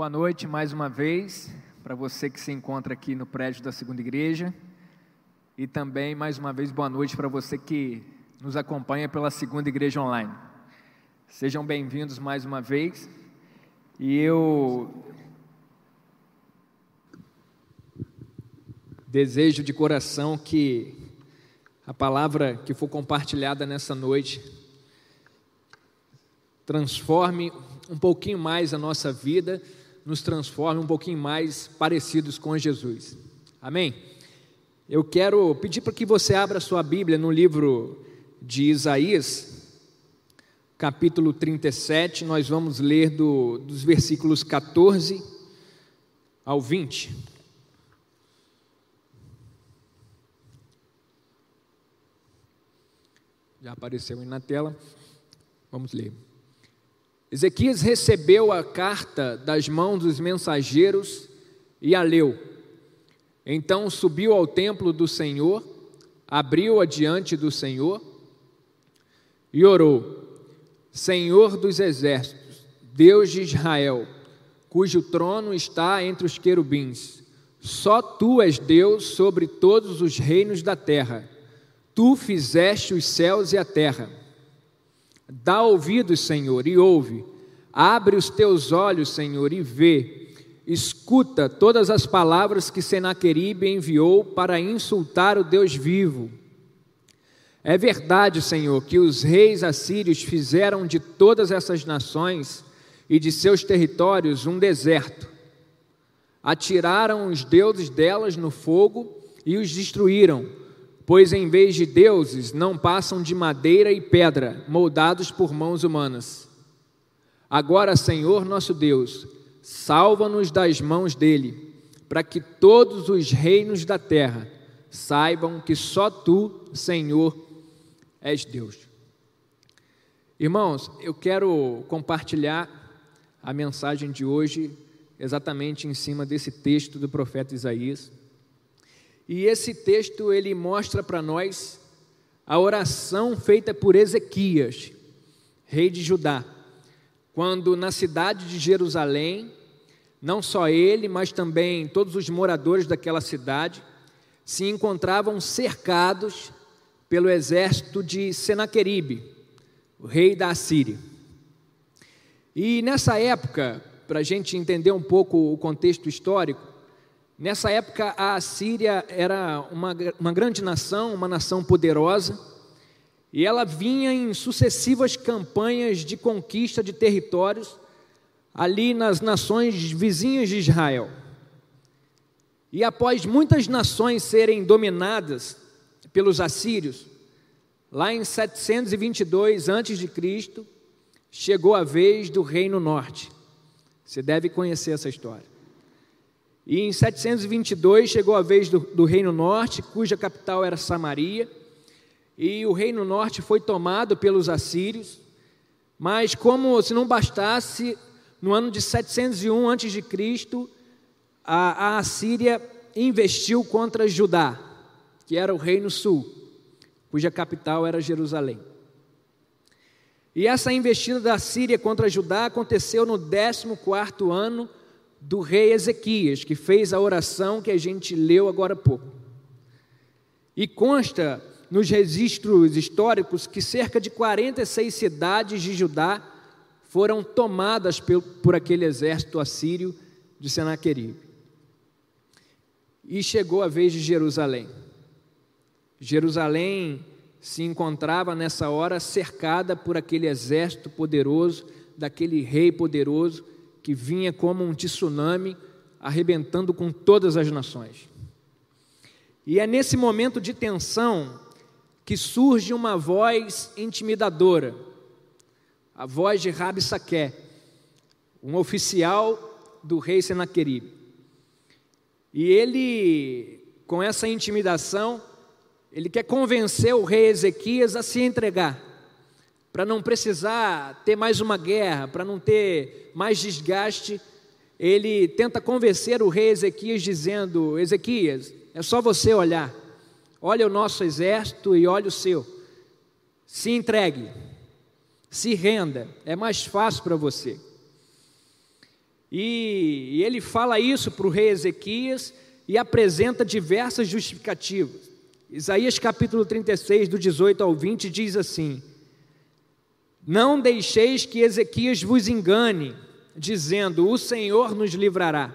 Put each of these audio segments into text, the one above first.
Boa noite mais uma vez para você que se encontra aqui no prédio da segunda igreja e também mais uma vez boa noite para você que nos acompanha pela segunda igreja online. Sejam bem-vindos mais uma vez e eu desejo de coração que a palavra que for compartilhada nessa noite transforme um pouquinho mais a nossa vida nos transforme um pouquinho mais parecidos com Jesus. Amém? Eu quero pedir para que você abra sua Bíblia no livro de Isaías, capítulo 37, nós vamos ler do, dos versículos 14 ao 20. Já apareceu aí na tela, vamos ler. Ezequias recebeu a carta das mãos dos mensageiros e a leu. Então subiu ao templo do Senhor, abriu-a diante do Senhor e orou: Senhor dos exércitos, Deus de Israel, cujo trono está entre os querubins, só tu és Deus sobre todos os reinos da terra. Tu fizeste os céus e a terra. Dá ouvidos, Senhor, e ouve. Abre os teus olhos, Senhor, e vê. Escuta todas as palavras que Senaqueribe enviou para insultar o Deus vivo. É verdade, Senhor, que os reis assírios fizeram de todas essas nações e de seus territórios um deserto. Atiraram os deuses delas no fogo e os destruíram pois em vez de deuses não passam de madeira e pedra, moldados por mãos humanas. Agora, Senhor nosso Deus, salva-nos das mãos dele, para que todos os reinos da terra saibam que só tu, Senhor, és Deus. Irmãos, eu quero compartilhar a mensagem de hoje exatamente em cima desse texto do profeta Isaías. E esse texto ele mostra para nós a oração feita por Ezequias, rei de Judá, quando na cidade de Jerusalém, não só ele, mas também todos os moradores daquela cidade se encontravam cercados pelo exército de Senaqueribe, o rei da Assíria. E nessa época, para a gente entender um pouco o contexto histórico, Nessa época, a Assíria era uma, uma grande nação, uma nação poderosa, e ela vinha em sucessivas campanhas de conquista de territórios ali nas nações vizinhas de Israel. E após muitas nações serem dominadas pelos assírios, lá em 722 a.C., chegou a vez do Reino Norte. Você deve conhecer essa história. E em 722 chegou a vez do, do Reino Norte, cuja capital era Samaria, e o Reino Norte foi tomado pelos assírios, mas como se não bastasse, no ano de 701 a.C., a, Assíria investiu contra Judá, que era o Reino Sul, cuja capital era Jerusalém. E essa investida da Síria contra Judá aconteceu no 14 ano do rei Ezequias, que fez a oração que a gente leu agora há pouco. E consta nos registros históricos que cerca de 46 cidades de Judá foram tomadas por aquele exército assírio de Senaqueribe. E chegou a vez de Jerusalém. Jerusalém se encontrava nessa hora cercada por aquele exército poderoso, daquele rei poderoso que vinha como um tsunami arrebentando com todas as nações. E é nesse momento de tensão que surge uma voz intimidadora, a voz de Rabi Saqué, um oficial do rei Senaqueribe. E ele, com essa intimidação, ele quer convencer o rei Ezequias a se entregar para não precisar ter mais uma guerra, para não ter mais desgaste, ele tenta convencer o rei Ezequias, dizendo: Ezequias, é só você olhar, olha o nosso exército e olha o seu, se entregue, se renda, é mais fácil para você. E, ele fala isso para o rei Ezequias e apresenta diversas justificativas. Isaías capítulo 36, do 18 ao 20, diz assim: Não deixeis que Ezequias vos engane, dizendo: O Senhor nos livrará.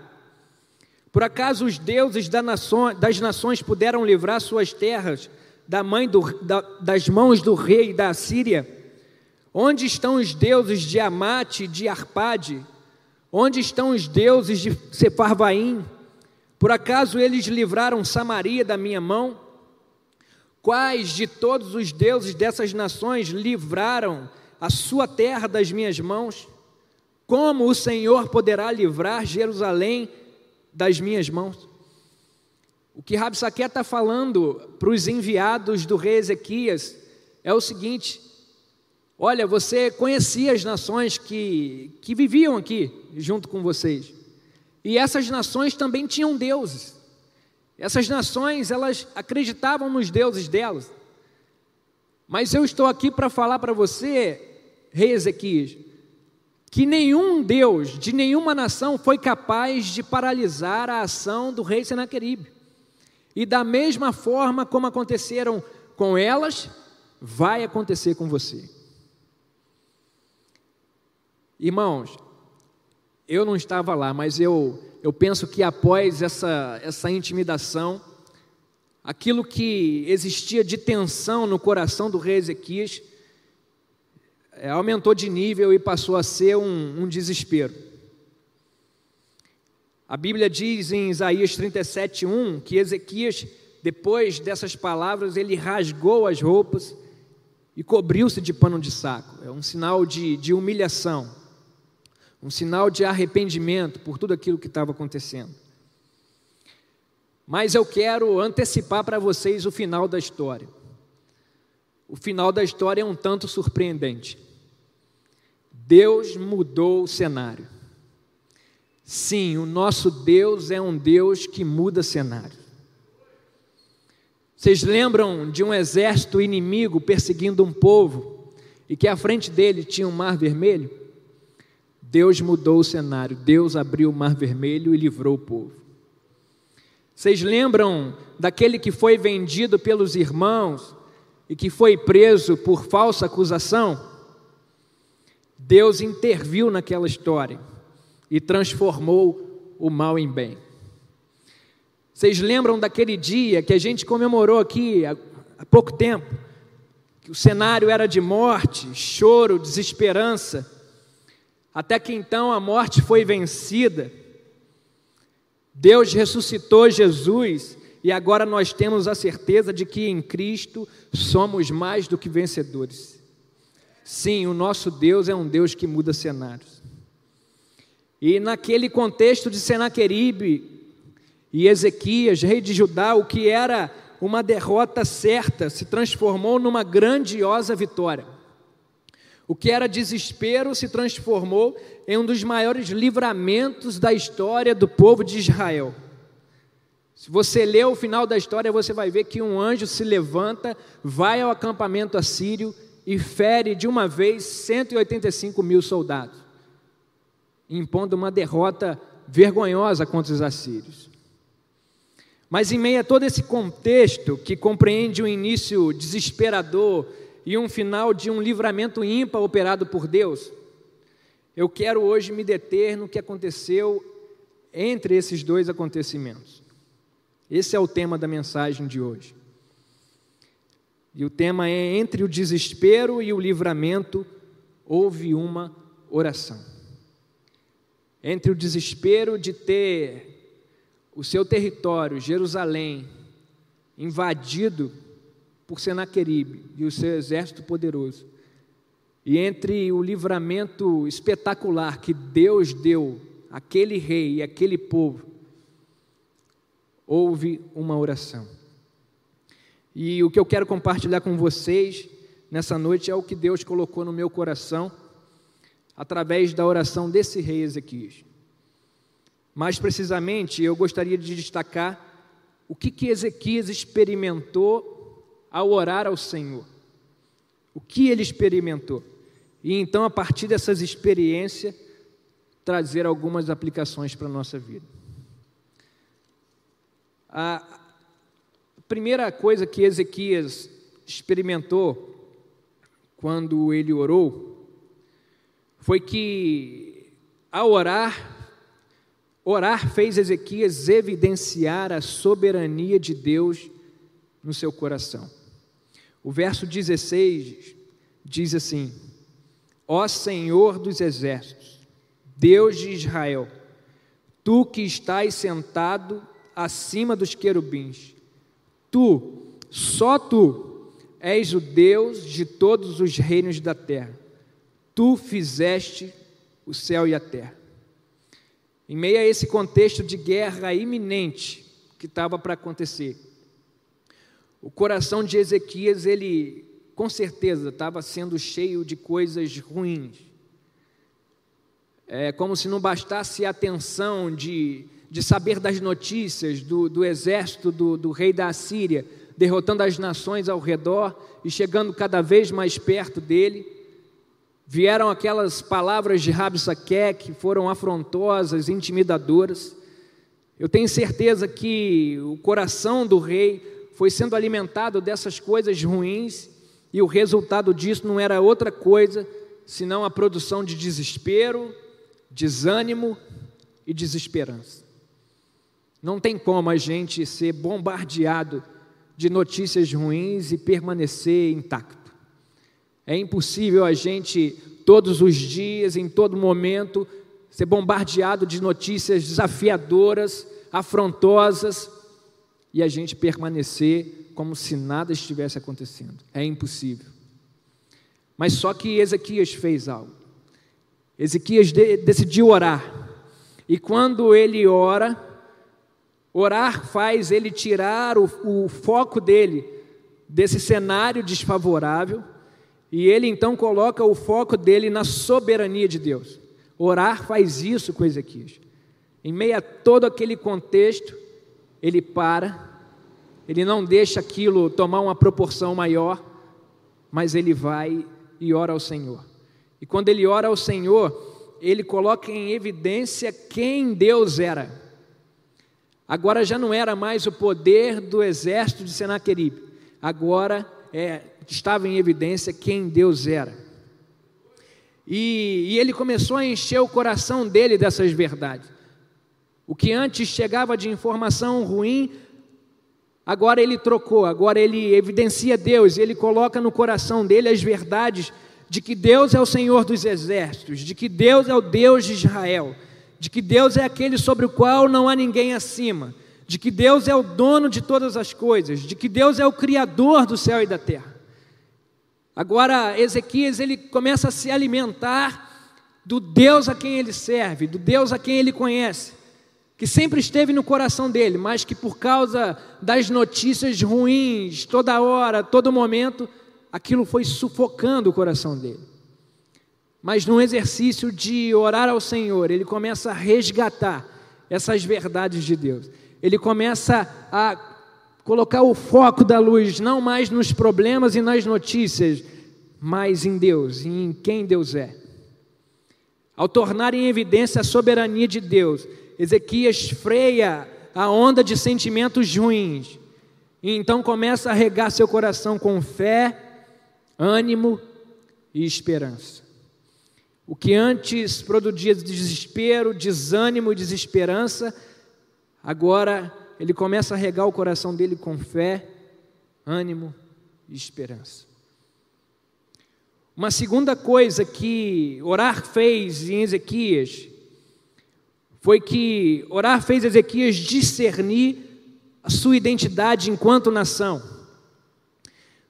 Por acaso os deuses das nações puderam livrar suas terras da mãe do, da, das mãos do rei da Síria? Onde estão os deuses de Amate de Arpade? Onde estão os deuses de Sefarvaim? Por acaso eles livraram Samaria da minha mão? Quais de todos os deuses dessas nações livraram a sua terra das minhas mãos? Como o Senhor poderá livrar Jerusalém das minhas mãos? O que Rabsaque está falando para os enviados do rei Ezequias é o seguinte: Olha, você conhecia as nações que, que viviam aqui junto com vocês. E essas nações também tinham deuses. Essas nações, elas acreditavam nos deuses delas. Mas eu estou aqui para falar para você, rei Ezequias, que nenhum Deus de nenhuma nação foi capaz de paralisar a ação do rei Senaqueribe. E da mesma forma como aconteceram com elas, vai acontecer com você. Irmãos, eu não estava lá, mas eu, eu penso que após essa, essa intimidação, aquilo que existia de tensão no coração do rei Ezequias é, aumentou de nível e passou a ser um, um desespero. A Bíblia diz em Isaías 37:1 que Ezequias, depois dessas palavras, ele rasgou as roupas e cobriu-se de pano de saco. É um sinal de, de humilhação um sinal de arrependimento por tudo aquilo que estava acontecendo. Mas eu quero antecipar para vocês o final da história. O final da história é um tanto surpreendente. Deus mudou o cenário. Sim, o nosso Deus é um Deus que muda cenário. Vocês lembram de um exército inimigo perseguindo um povo e que à frente dele tinha um mar vermelho? Deus mudou o cenário, Deus abriu o mar vermelho e livrou o povo. Vocês lembram daquele que foi vendido pelos irmãos e que foi preso por falsa acusação? Deus interviu naquela história e transformou o mal em bem. Vocês lembram daquele dia que a gente comemorou aqui há, pouco tempo? Que o cenário era de morte, choro, desesperança até que então a morte foi vencida. Deus ressuscitou Jesus e agora nós temos a certeza de que em Cristo somos mais do que vencedores. Sim, o nosso Deus é um Deus que muda cenários. E naquele contexto de Senaqueribe e Ezequias, rei de Judá, o que era uma derrota certa se transformou numa grandiosa vitória. O que era desespero se transformou em um dos maiores livramentos da história do povo de Israel. Se você ler o final da história, você vai ver que um anjo se levanta, vai ao acampamento assírio e fere de uma vez 185 mil soldados, impondo uma derrota vergonhosa contra os assírios. Mas em meio a todo esse contexto que compreende um início desesperador, e um final de um livramento ímpar operado por Deus, eu quero hoje me deter no que aconteceu entre esses dois acontecimentos. Esse é o tema da mensagem de hoje. E o tema é: entre o desespero e o livramento, houve uma oração. Entre o desespero de ter o seu território, Jerusalém, invadido por Senaqueribe e o seu exército poderoso. E entre o livramento espetacular que Deus deu àquele rei e àquele povo, houve uma oração. E o que eu quero compartilhar com vocês nessa noite é o que Deus colocou no meu coração através da oração desse rei Ezequias. Mais precisamente, eu gostaria de destacar o que, que Ezequias experimentou ao orar ao Senhor. O que ele experimentou. E então, a partir dessas experiências, trazer algumas aplicações para a nossa vida. A primeira coisa que Ezequias experimentou quando ele orou foi que, ao orar, orar fez Ezequias evidenciar a soberania de Deus no seu coração. O verso 16 diz assim: Ó Senhor dos exércitos, Deus de Israel, tu que estás sentado acima dos querubins, tu, só tu, és o Deus de todos os reinos da terra. Tu fizeste o céu e a terra. Em meio a esse contexto de guerra iminente que estava para acontecer, o coração de Ezequias, ele com certeza estava sendo cheio de coisas ruins. É como se não bastasse a atenção de, de saber das notícias do, do exército do, do rei da Assíria, derrotando as nações ao redor e chegando cada vez mais perto dele. Vieram aquelas palavras de Rabsaque que foram afrontosas, intimidadoras. Eu tenho certeza que o coração do rei foi sendo alimentado dessas coisas ruins e o resultado disso não era outra coisa senão a produção de desespero, desânimo e desesperança. Não tem como a gente ser bombardeado de notícias ruins e permanecer intacto. É impossível a gente, todos os dias, em todo momento, ser bombardeado de notícias desafiadoras, afrontosas, e a gente permanecer como se nada estivesse acontecendo. É impossível. Mas só que Ezequias fez algo. Ezequias de, decidiu orar. E quando ele ora, orar faz ele tirar o, o foco dele desse cenário desfavorável e ele então coloca o foco dele na soberania de Deus. Orar faz isso com Ezequias. Em meio a todo aquele contexto, ele para, ele não deixa aquilo tomar uma proporção maior, mas ele vai e ora ao Senhor. E quando ele ora ao Senhor, ele coloca em evidência quem Deus era. Agora já não era mais o poder do exército de Senaqueribe, agora é, estava em evidência quem Deus era. E, e ele começou a encher o coração dele dessas verdades. O que antes chegava de informação ruim, agora ele trocou, agora ele evidencia Deus, ele coloca no coração dele as verdades de que Deus é o Senhor dos exércitos, de que Deus é o Deus de Israel, de que Deus é aquele sobre o qual não há ninguém acima, de que Deus é o dono de todas as coisas, de que Deus é o criador do céu e da terra. Agora Ezequias ele começa a se alimentar do Deus a quem ele serve, do Deus a quem ele conhece que sempre esteve no coração dele, mas que por causa das notícias ruins, toda hora, todo momento, aquilo foi sufocando o coração dele. Mas no exercício de orar ao Senhor, ele começa a resgatar essas verdades de Deus. Ele começa a colocar o foco da luz não mais nos problemas e nas notícias, mas em Deus e em quem Deus é. Ao tornar em evidência a soberania de Deus, Ezequias freia a onda de sentimentos ruins e então começa a regar seu coração com fé, ânimo e esperança. O que antes produzia desespero, desânimo e desesperança, agora ele começa a regar o coração dele com fé, ânimo e esperança. Uma segunda coisa que orar fez em Ezequias foi que orar fez Ezequias discernir a sua identidade enquanto nação.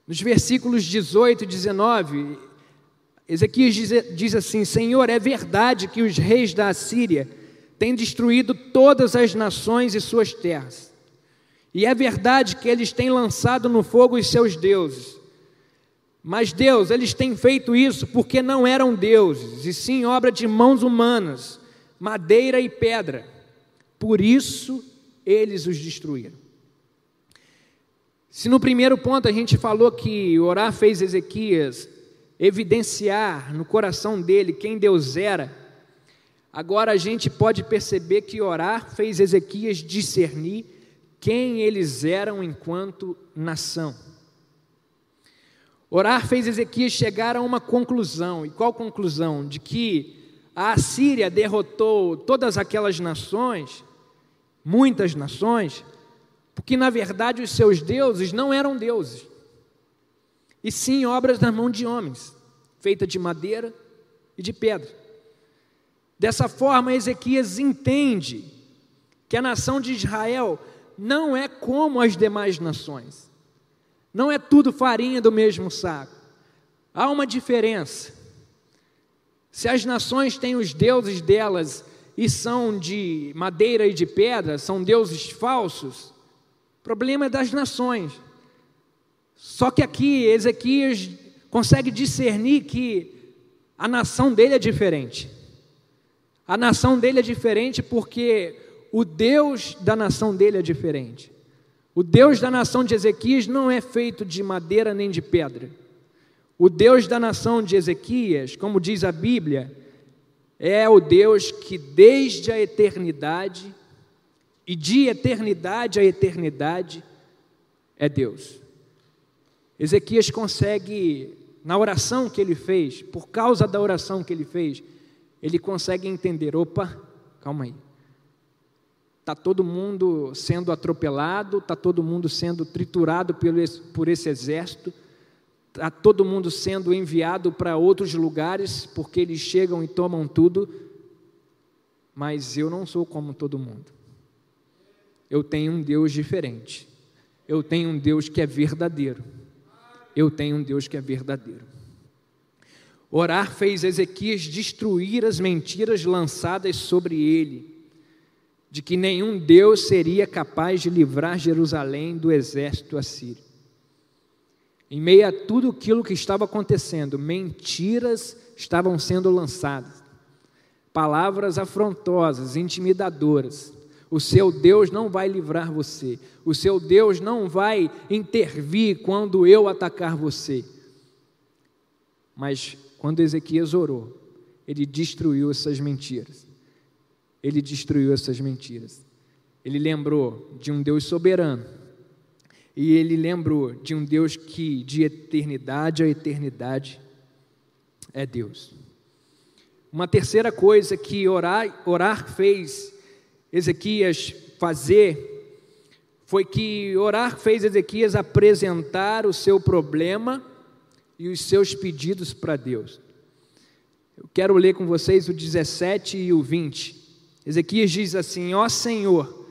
Nos versículos 18 e 19, Ezequias diz, diz assim: Senhor, é verdade que os reis da Assíria têm destruído todas as nações e suas terras. E é verdade que eles têm lançado no fogo os seus deuses. Mas Deus, eles têm feito isso porque não eram deuses, e sim obra de mãos humanas madeira e pedra. Por isso eles os destruíram. Se no primeiro ponto a gente falou que orar fez Ezequias evidenciar no coração dele quem Deus era, agora a gente pode perceber que orar fez Ezequias discernir quem eles eram enquanto nação. Orar fez Ezequias chegar a uma conclusão, e qual conclusão? De que a Assíria derrotou todas aquelas nações, muitas nações, porque na verdade os seus deuses não eram deuses, e sim obras das mãos de homens, feitas de madeira e de pedra. Dessa forma, Ezequias entende que a nação de Israel não é como as demais nações, não é tudo farinha do mesmo saco, há uma diferença. Se as nações têm os deuses delas e são de madeira e de pedra, são deuses falsos, o problema é das nações. Só que aqui Ezequias consegue discernir que a nação dele é diferente. A nação dele é diferente porque o Deus da nação dele é diferente. O Deus da nação de Ezequias não é feito de madeira nem de pedra. O Deus da nação de Ezequias, como diz a Bíblia, é o Deus que desde a eternidade e de eternidade a eternidade é Deus. Ezequias consegue, na oração que ele fez, por causa da oração que ele fez, ele consegue entender: opa, calma aí. Está todo mundo sendo atropelado, está todo mundo sendo triturado por esse, por esse exército a todo mundo sendo enviado para outros lugares, porque eles chegam e tomam tudo, mas eu não sou como todo mundo. Eu tenho um Deus diferente. Eu tenho um Deus que é verdadeiro. Eu tenho um Deus que é verdadeiro. Orar fez Ezequias destruir as mentiras lançadas sobre ele, de que nenhum Deus seria capaz de livrar Jerusalém do exército assírio. Em meio a tudo aquilo que estava acontecendo, mentiras estavam sendo lançadas, palavras afrontosas, intimidadoras. O seu Deus não vai livrar você, o seu Deus não vai intervir quando eu atacar você. Mas quando Ezequias orou, ele destruiu essas mentiras. Ele destruiu essas mentiras. Ele lembrou de um Deus soberano e ele lembrou de um Deus que de eternidade a eternidade é Deus. Uma terceira coisa que orar, orar fez Ezequias fazer foi que orar fez Ezequias apresentar o seu problema e os seus pedidos para Deus. Eu quero ler com vocês o 17 e o 20. Ezequias diz assim: Ó Senhor,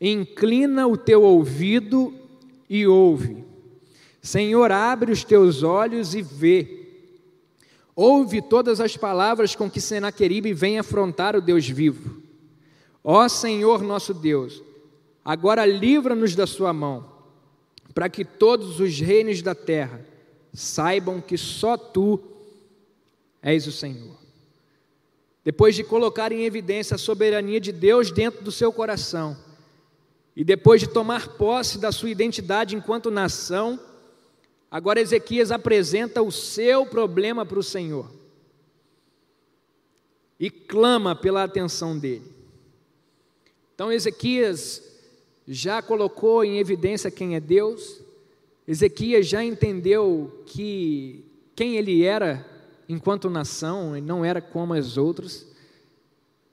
inclina o teu ouvido e ouve. Senhor, abre os teus olhos e vê. Ouve todas as palavras com que Senaqueribe vem afrontar o Deus vivo. Ó Senhor nosso Deus, agora livra-nos da sua mão, para que todos os reinos da terra saibam que só tu és o Senhor. Depois de colocar em evidência a soberania de Deus dentro do seu coração, e depois de tomar posse da sua identidade enquanto nação, agora Ezequias apresenta o seu problema para o Senhor. E clama pela atenção dele. Então Ezequias já colocou em evidência quem é Deus, Ezequias já entendeu que quem ele era enquanto nação, ele não era como as outras,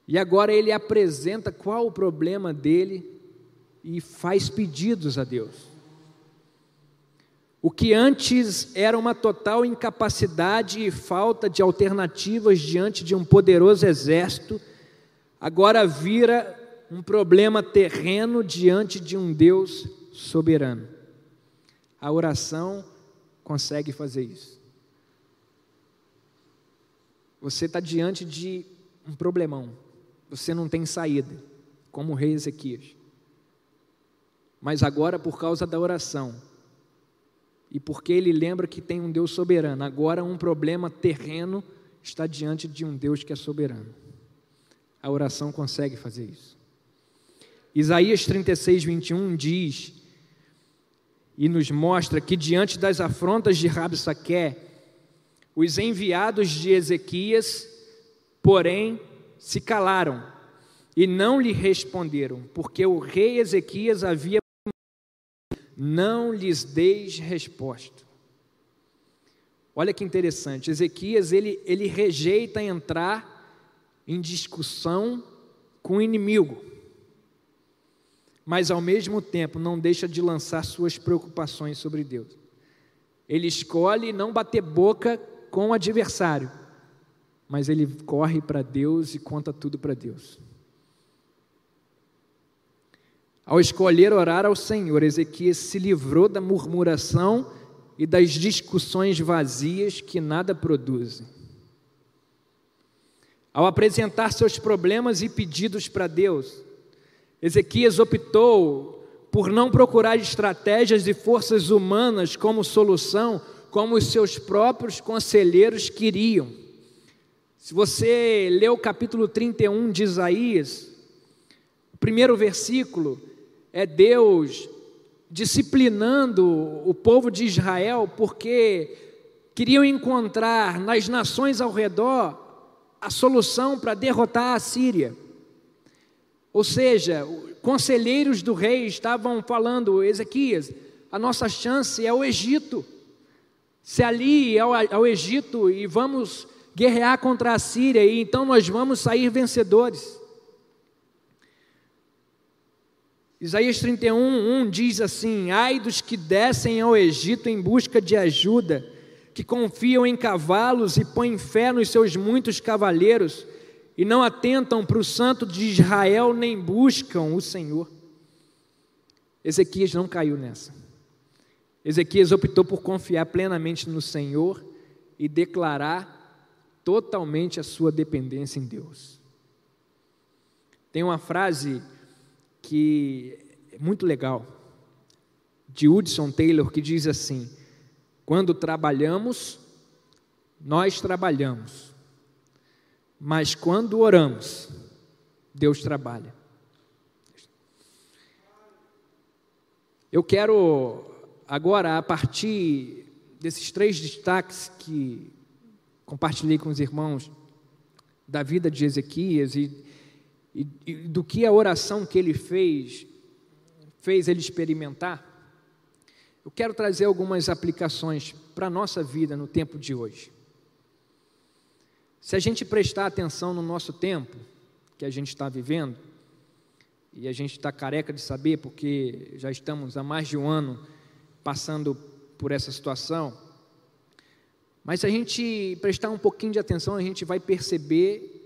e agora ele apresenta qual o problema dele e faz pedidos a Deus. O que antes era uma total incapacidade e falta de alternativas diante de um poderoso exército, agora vira um problema terreno diante de um Deus soberano. A oração consegue fazer isso. Você está diante de um problemão, você não tem saída, como o rei Ezequias. Mas agora, por causa da oração, e porque ele lembra que tem um Deus soberano, agora um problema terreno está diante de um Deus que é soberano. A oração consegue fazer isso. Isaías 36, 21 diz e nos mostra que diante das afrontas de Rabsaqué, os enviados de Ezequias, porém, se calaram e não lhe responderam, porque o rei Ezequias havia não lhes deis resposta. Olha que interessante, Ezequias ele, ele rejeita entrar em discussão com o inimigo, mas ao mesmo tempo não deixa de lançar suas preocupações sobre Deus. Ele escolhe não bater boca com o adversário, mas ele corre para Deus e conta tudo para Deus. Ao escolher orar ao Senhor, Ezequias se livrou da murmuração e das discussões vazias que nada produzem. Ao apresentar seus problemas e pedidos para Deus, Ezequias optou por não procurar estratégias e forças humanas como solução, como os seus próprios conselheiros queriam. Se você lê o capítulo 31 de Isaías, o primeiro versículo é Deus disciplinando o povo de Israel, porque queriam encontrar nas nações ao redor a solução para derrotar a Síria. Ou seja, conselheiros do rei estavam falando, Ezequias, a nossa chance é o Egito. Se ali é o Egito e vamos guerrear contra a Síria, e então nós vamos sair vencedores. Isaías 31, 1 diz assim: Ai dos que descem ao Egito em busca de ajuda, que confiam em cavalos e põem fé nos seus muitos cavaleiros, e não atentam para o santo de Israel, nem buscam o Senhor. Ezequias não caiu nessa. Ezequias optou por confiar plenamente no Senhor e declarar totalmente a sua dependência em Deus. Tem uma frase que é muito legal, de Hudson Taylor, que diz assim: Quando trabalhamos, nós trabalhamos, mas quando oramos, Deus trabalha. Eu quero agora, a partir desses três destaques que compartilhei com os irmãos da vida de Ezequias e e, e do que a oração que ele fez fez ele experimentar, eu quero trazer algumas aplicações para a nossa vida no tempo de hoje. Se a gente prestar atenção no nosso tempo, que a gente está vivendo, e a gente está careca de saber, porque já estamos há mais de um ano passando por essa situação, mas se a gente prestar um pouquinho de atenção, a gente vai perceber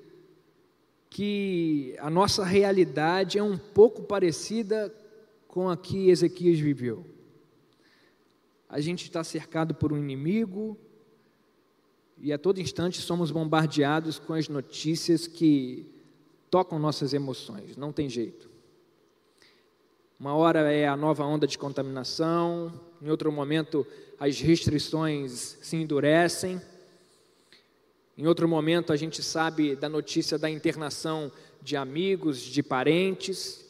que a nossa realidade é um pouco parecida com a que Ezequias viveu. A gente está cercado por um inimigo e a todo instante somos bombardeados com as notícias que tocam nossas emoções, não tem jeito. Uma hora é a nova onda de contaminação, em outro momento as restrições se endurecem. Em outro momento, a gente sabe da notícia da internação de amigos, de parentes,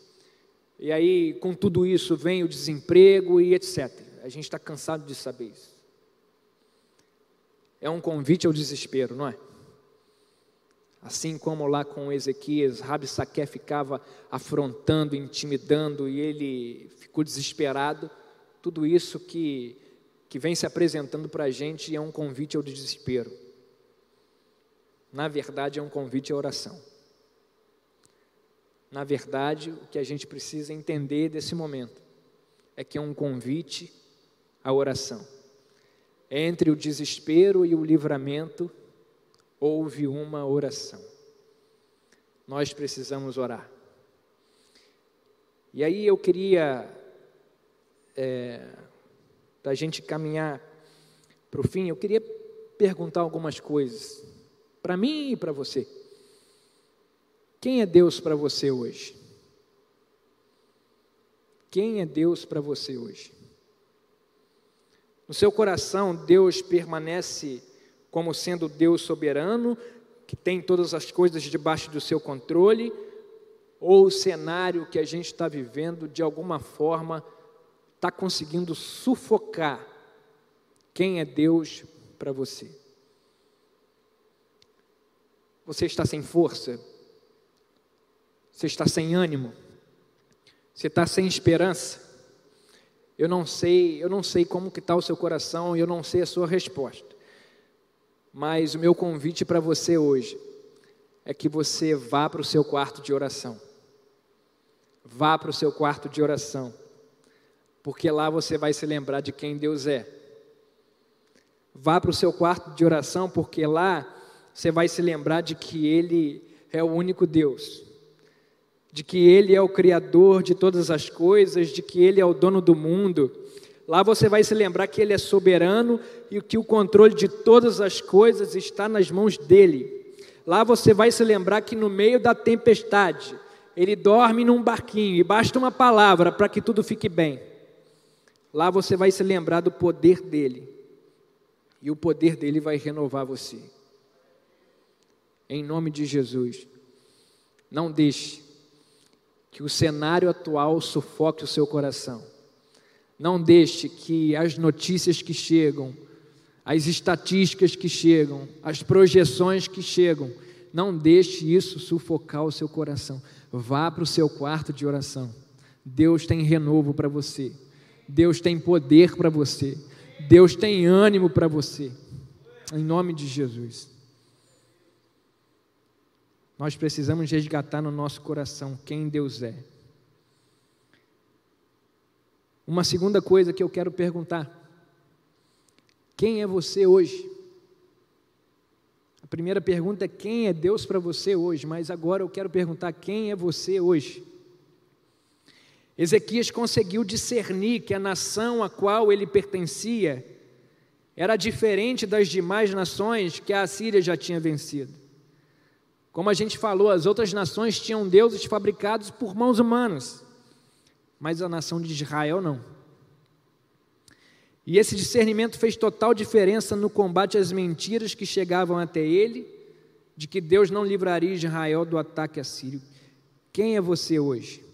e aí, com tudo isso, vem o desemprego e etc. A gente está cansado de saber isso. É um convite ao desespero, não é? Assim como lá com Ezequias, Rabi Saqué ficava afrontando, intimidando e ele ficou desesperado. Tudo isso que, que vem se apresentando para a gente é um convite ao desespero na verdade, é um convite à oração. Na verdade, o que a gente precisa entender desse momento é que é um convite à oração. Entre o desespero e o livramento, houve uma oração. Nós precisamos orar. E aí eu queria, é, para a gente caminhar para o fim, eu queria perguntar algumas coisas para mim e para você. Quem é Deus para você hoje? Quem é Deus para você hoje? No seu coração, Deus permanece como sendo Deus soberano, que tem todas as coisas debaixo do seu controle, ou o cenário que a gente está vivendo, de alguma forma, está conseguindo sufocar quem é Deus para você? Você está sem força? Você está sem ânimo? Você está sem esperança? Eu não sei, eu não sei como que está o seu coração eu não sei a sua resposta. Mas o meu convite para você hoje é que você vá para o seu quarto de oração. Vá para o seu quarto de oração, porque lá você vai se lembrar de quem Deus é. Vá para o seu quarto de oração, porque lá você vai se lembrar de que Ele é o único Deus, de que Ele é o Criador de todas as coisas, de que Ele é o dono do mundo. Lá você vai se lembrar que Ele é soberano e que o controle de todas as coisas está nas mãos dele. Lá você vai se lembrar que no meio da tempestade, ele dorme num barquinho e basta uma palavra para que tudo fique bem. Lá você vai se lembrar do poder dele. E o poder dele vai renovar você. Em nome de Jesus. Não deixe que o cenário atual sufoque o seu coração. Não deixe que as notícias que chegam, as estatísticas que chegam, as projeções que chegam, não deixe isso sufocar o seu coração. Vá para o seu quarto de oração. Deus tem renovo para você. Deus tem poder para você. Deus tem ânimo para você. Em nome de Jesus. Nós precisamos resgatar no nosso coração quem Deus é. Uma segunda coisa que eu quero perguntar: quem é você hoje? A primeira pergunta é quem é Deus para você hoje, mas agora eu quero perguntar quem é você hoje. Ezequias conseguiu discernir que a nação a qual ele pertencia era diferente das demais nações que a Assíria já tinha vencido. Como a gente falou, as outras nações tinham deuses fabricados por mãos humanas, mas a nação de Israel não. E esse discernimento fez total diferença no combate às mentiras que chegavam até ele, de que Deus não livraria Israel do ataque assírio. Quem é você hoje?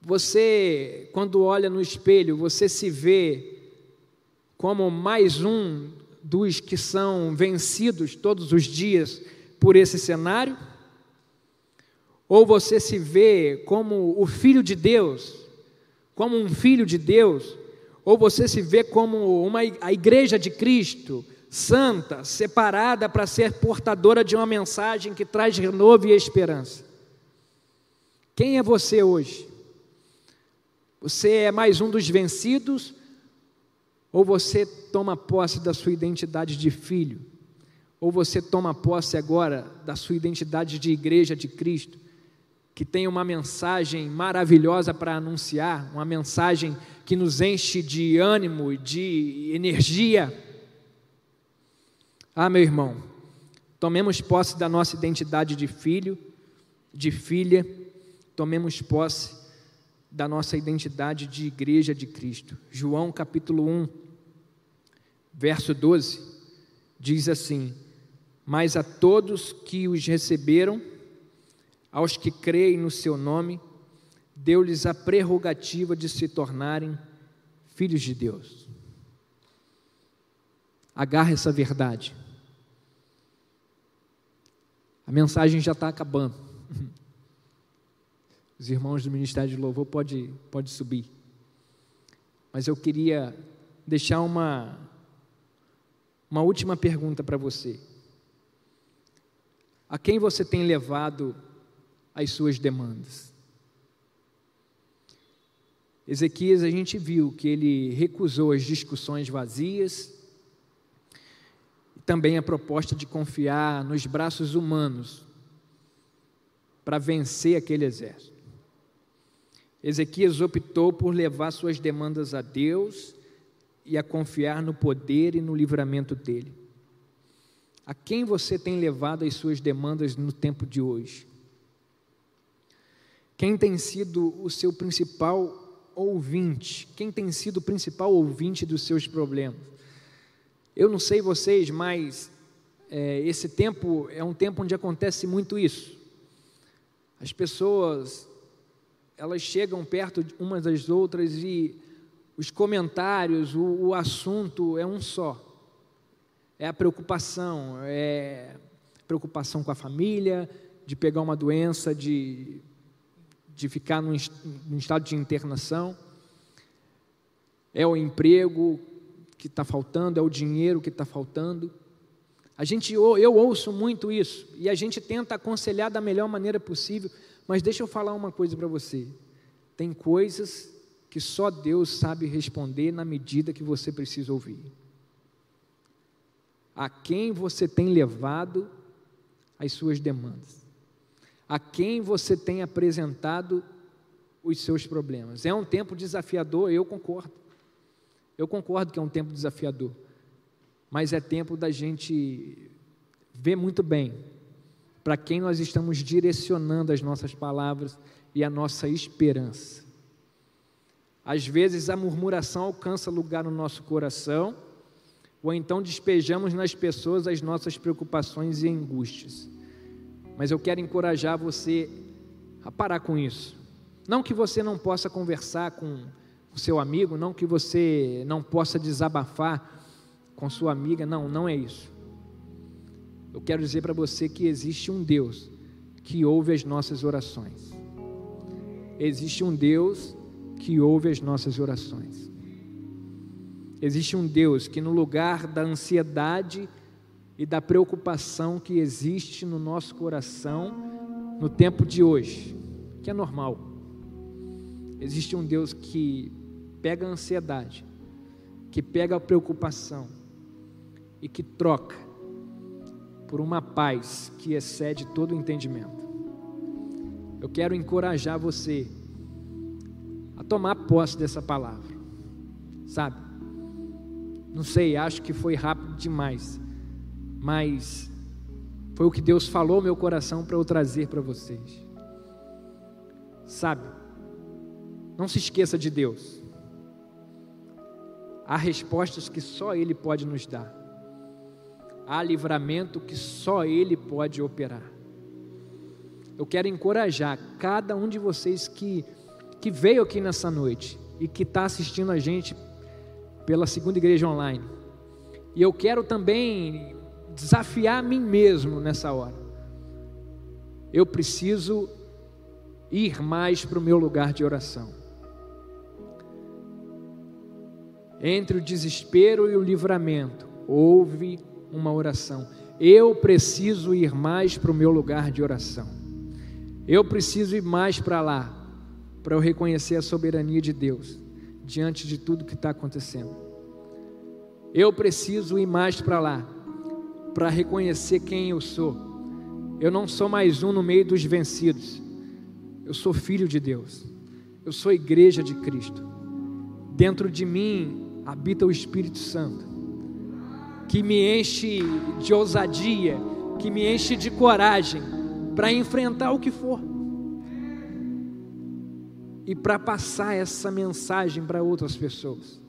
Você, quando olha no espelho, você se vê como mais um dos que são vencidos todos os dias por esse cenário? Ou você se vê como o filho de Deus, como um filho de Deus, ou você se vê como uma, a igreja de Cristo, santa, separada para ser portadora de uma mensagem que traz renovo e esperança. Quem é você hoje? Você é mais um dos vencidos? Ou você toma posse da sua identidade de filho? Ou você toma posse agora da sua identidade de igreja de Cristo? que tem uma mensagem maravilhosa para anunciar, uma mensagem que nos enche de ânimo, de energia. Ah, meu irmão, tomemos posse da nossa identidade de filho, de filha, tomemos posse da nossa identidade de igreja de Cristo. João capítulo 1, verso 12, diz assim: Mas a todos que os receberam, aos que creem no seu nome, deu-lhes a prerrogativa de se tornarem filhos de Deus. Agarre essa verdade. A mensagem já está acabando. Os irmãos do Ministério de Louvor pode, pode subir. Mas eu queria deixar uma, uma última pergunta para você. A quem você tem levado as suas demandas. Ezequias, a gente viu que ele recusou as discussões vazias e também a proposta de confiar nos braços humanos para vencer aquele exército. Ezequias optou por levar suas demandas a Deus e a confiar no poder e no livramento dele. A quem você tem levado as suas demandas no tempo de hoje? Quem tem sido o seu principal ouvinte? Quem tem sido o principal ouvinte dos seus problemas? Eu não sei vocês, mas é, esse tempo é um tempo onde acontece muito isso. As pessoas, elas chegam perto umas das outras e os comentários, o, o assunto é um só. É a preocupação, é preocupação com a família, de pegar uma doença, de, de ficar num, num estado de internação. É o emprego que está faltando, é o dinheiro que está faltando. A gente, eu ouço muito isso e a gente tenta aconselhar da melhor maneira possível, mas deixa eu falar uma coisa para você. Tem coisas que só Deus sabe responder na medida que você precisa ouvir. A quem você tem levado as suas demandas? A quem você tem apresentado os seus problemas? É um tempo desafiador, eu concordo. Eu concordo que é um tempo desafiador mas é tempo da gente ver muito bem para quem nós estamos direcionando as nossas palavras e a nossa esperança. Às vezes a murmuração alcança lugar no nosso coração, ou então despejamos nas pessoas as nossas preocupações e angústias. Mas eu quero encorajar você a parar com isso. Não que você não possa conversar com o seu amigo, não que você não possa desabafar com sua amiga. Não, não é isso. Eu quero dizer para você que existe um Deus que ouve as nossas orações. Existe um Deus que ouve as nossas orações. Existe um Deus que, no lugar da ansiedade e da preocupação que existe no nosso coração, no tempo de hoje, que é normal, existe um Deus que pega a ansiedade, que pega a preocupação e que troca por uma paz que excede todo o entendimento. Eu quero encorajar você a tomar posse dessa palavra, sabe? Não sei, acho que foi rápido demais, mas foi o que Deus falou no meu coração para eu trazer para vocês. Sabe? Não se esqueça de Deus. Há respostas que só Ele pode nos dar há livramento que só Ele pode operar. Eu quero encorajar cada um de vocês que, que veio aqui nessa noite e que está assistindo a gente pela segunda igreja online. E eu quero também desafiar a mim mesmo nessa hora. Eu preciso ir mais para o meu lugar de oração. Entre o desespero e o livramento, houve uma oração. Eu preciso ir mais para o meu lugar de oração. Eu preciso ir mais para lá, para eu reconhecer a soberania de Deus diante de tudo que está acontecendo. Eu preciso ir mais para lá, para reconhecer quem eu sou. Eu não sou mais um no meio dos vencidos. Eu sou filho de Deus. Eu sou igreja de Cristo. Dentro de mim habita o Espírito Santo que me enche de ousadia, que me enche de coragem para enfrentar o que for e para passar essa mensagem para outras pessoas,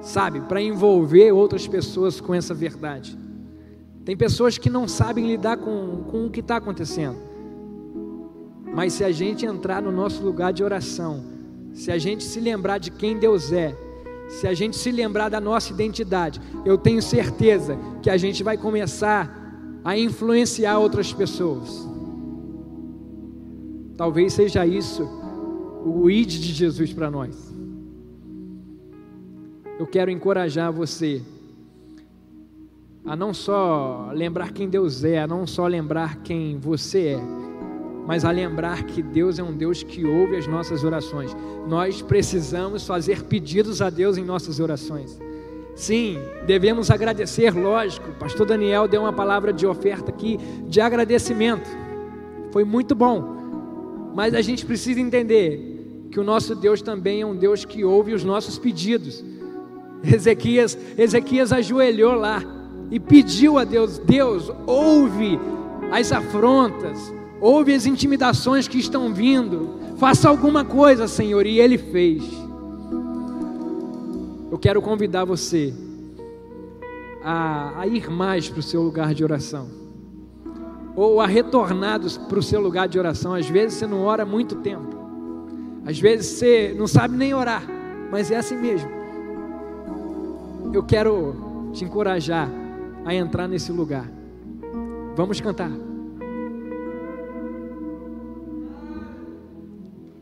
sabe, para envolver outras pessoas com essa verdade. Tem pessoas que não sabem lidar com, com o que está acontecendo, mas se a gente entrar no nosso lugar de oração, se a gente se lembrar de quem Deus é, se a gente se lembrar da nossa identidade, eu tenho certeza que a gente vai começar a influenciar outras pessoas. Talvez seja isso o id de Jesus para nós. Eu quero encorajar você a não só lembrar quem Deus é, a não só lembrar quem você é, mas a lembrar que Deus é um Deus que ouve as nossas orações. Nós precisamos fazer pedidos a Deus em nossas orações. Sim, devemos agradecer, lógico. pastor Daniel deu uma palavra de oferta aqui, de agradecimento. Foi muito bom. Mas a gente precisa entender que o nosso Deus também é um Deus que ouve os nossos pedidos. Ezequias, Ezequias ajoelhou lá e pediu a Deus: Deus, ouve as afrontas, ouve as intimidações que estão vindo, faça alguma coisa, Senhor, e ele fez. Eu quero convidar você a, a ir mais para o seu lugar de oração, ou a retornar para o seu lugar de oração. Às vezes você não ora muito tempo, às vezes você não sabe nem orar, mas é assim mesmo. Eu quero te encorajar a entrar nesse lugar. Vamos cantar.